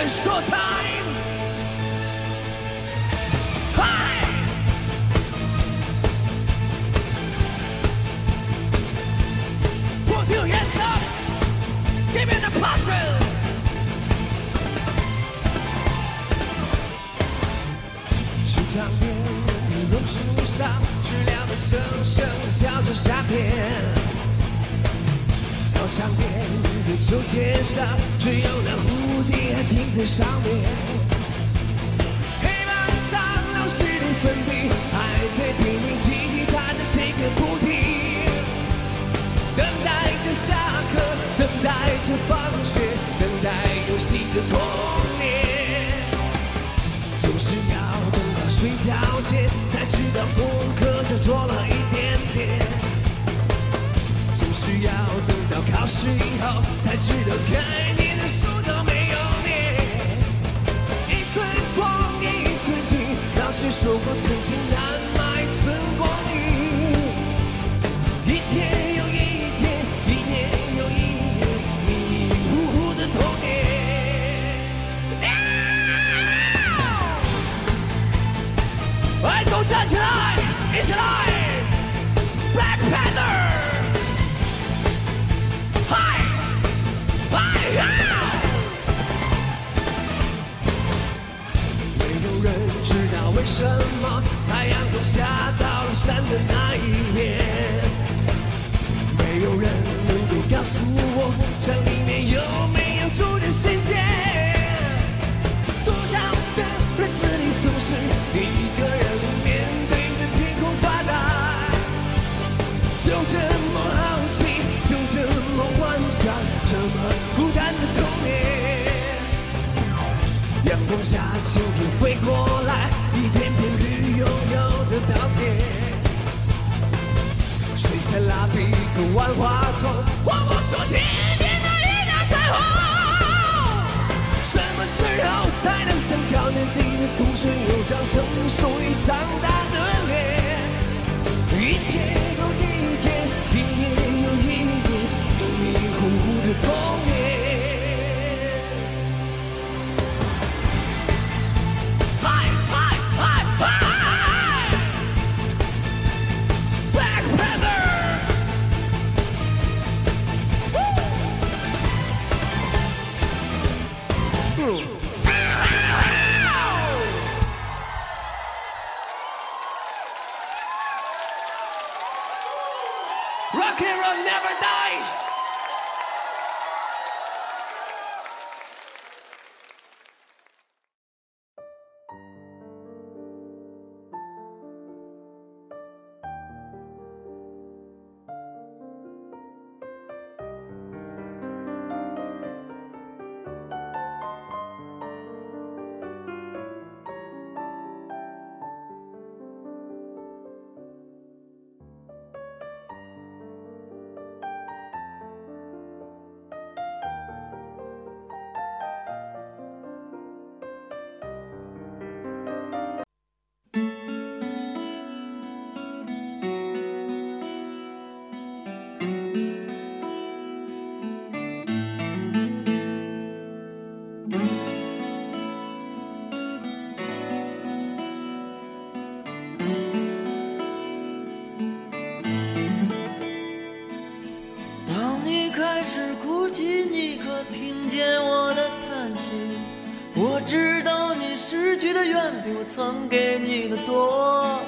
Black Panther showtime. Hi. Put your hands up. Give me the passion. 池塘边，榕树上，知了的声声叫着夏天。操场边的秋千上，只有那蝴蝶还停在上面。黑板上老师的粉笔还在拼命叽叽喳喳写个不停。等待着下课，等待着放学，等待游戏的童年。总是要等到睡觉前，才知道功的那一面。没有人能够告诉我，山里面有没有住着神仙。多少的日子里，总是一个人面对着天空发呆，就这么好奇，就这么幻想，这么孤单的童年。阳光下，秋天飞过来，水彩蜡笔和万花筒，画不出天边的一道彩虹。什么时候才能像高年级的同学，有张成熟与长大的脸？一天又一天，一年又一年，迷迷糊糊的童年。Kira never dies. 曾给你的多。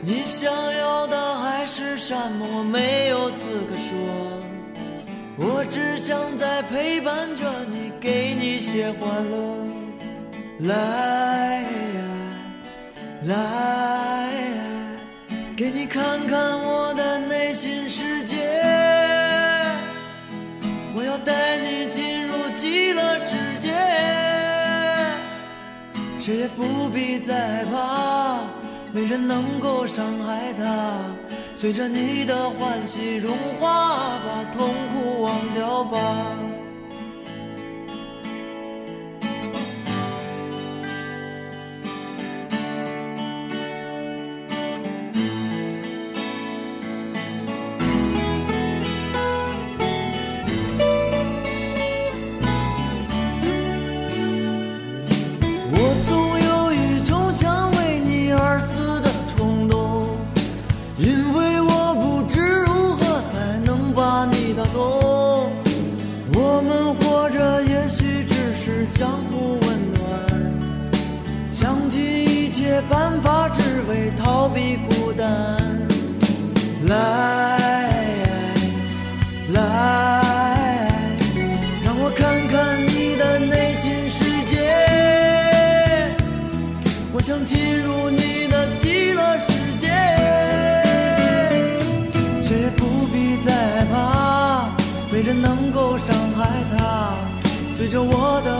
你想要的海是什么？我没有资格说。我只想在陪伴着你，给你些欢乐。来呀，来呀，给你看看我的内心世界。我要带谁也不必再害怕，没人能够伤害他。随着你的欢喜融化，把痛苦忘掉吧。逃避孤单。来，来，让我看看你的内心世界。我想进入你的极乐世界，谁也不必再害怕没人能够伤害他。随着我的。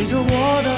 你着我的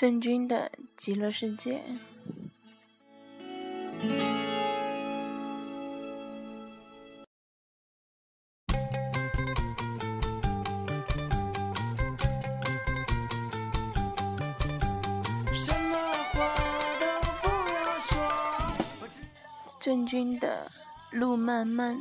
郑钧的极乐世界。郑钧的路漫漫。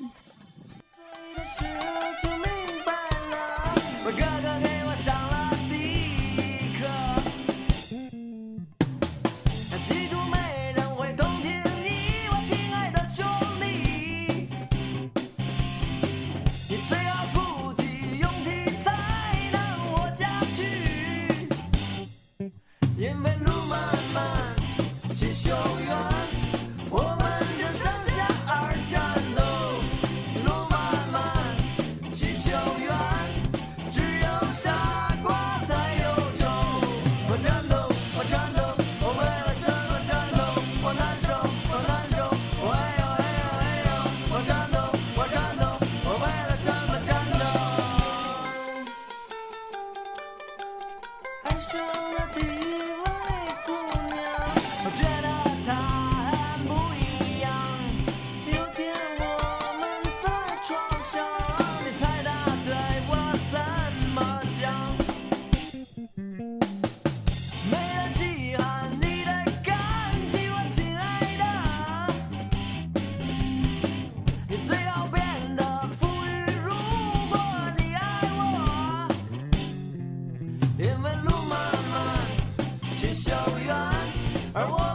I want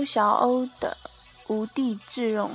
周小欧的《无地自容》。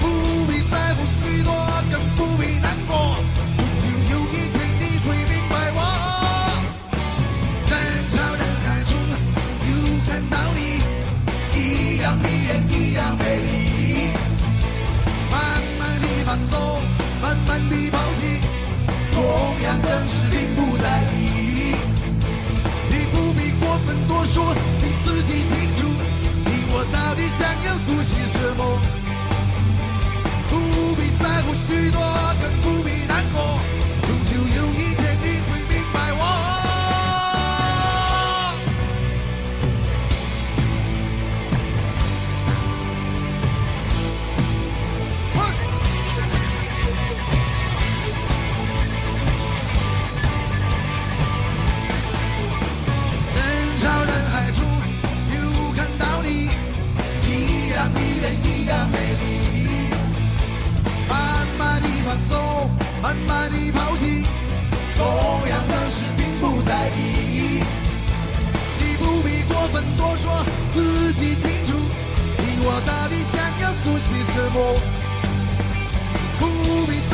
不必在乎许多更不必难过终究有一天你会明白我人潮人海中又看到你一样迷人一样美丽慢慢的放松慢慢的抛弃同样仍是并不在意你不必过分多说你自己清要做些什么不必在乎许多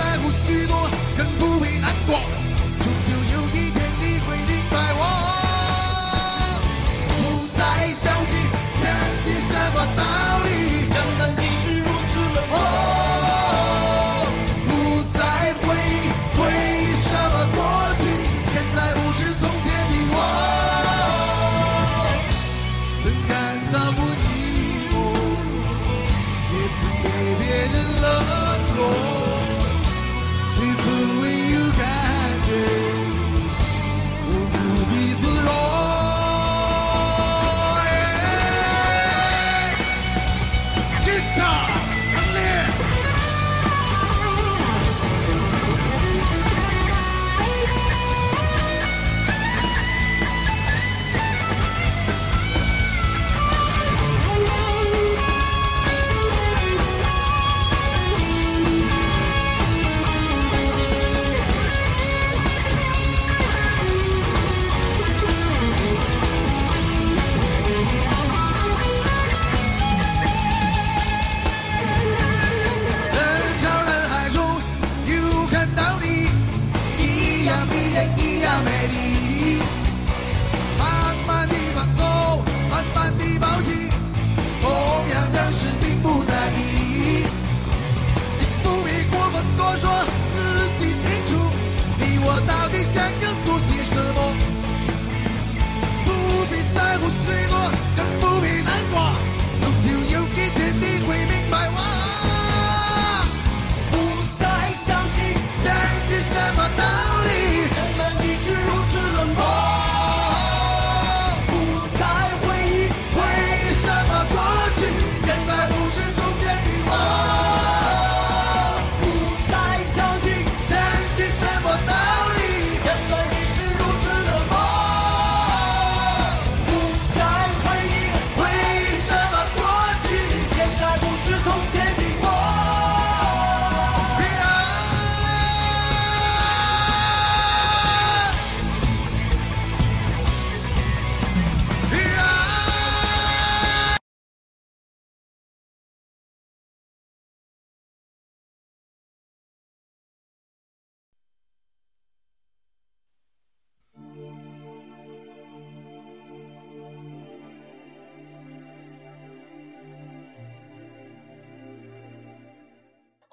在乎许多更不必难过。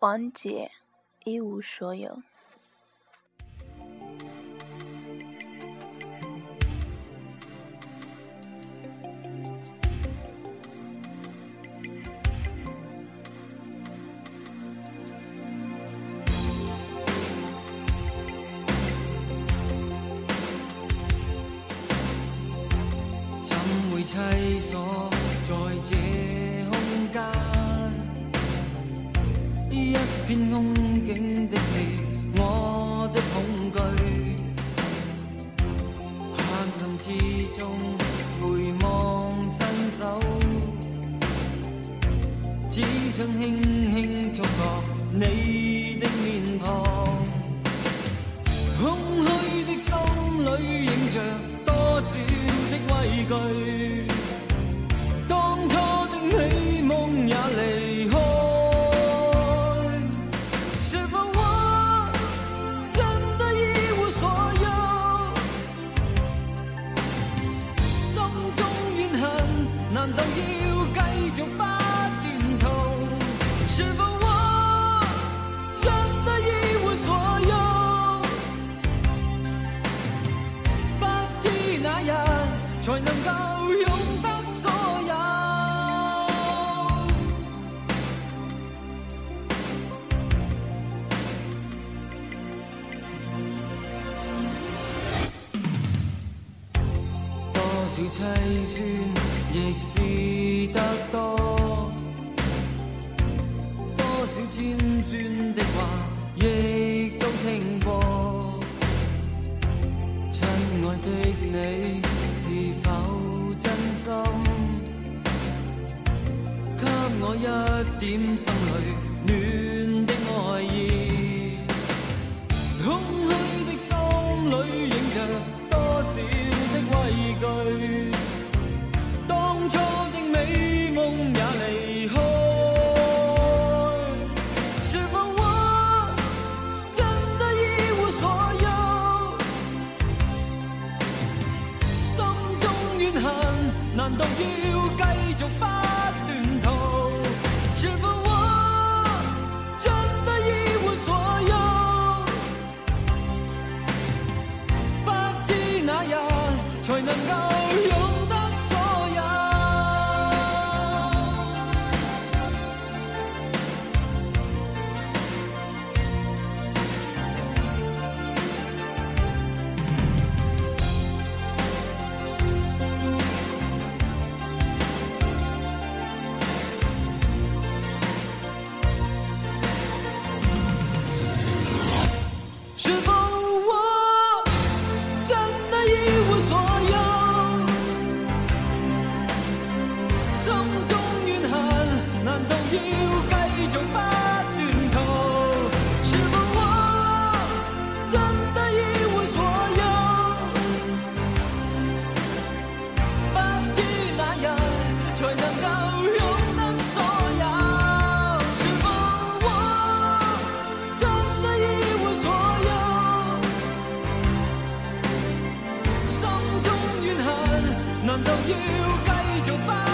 王姐一无所有。从未天空境的是我的恐惧，黑暗之中回望伸手，只想轻轻触碰你。de 尖酸的话亦都听过，亲爱的，你是否真心给我一点心里？难道要继续是否我真的一无所有，心中怨恨难道要继续吗？难道要继续？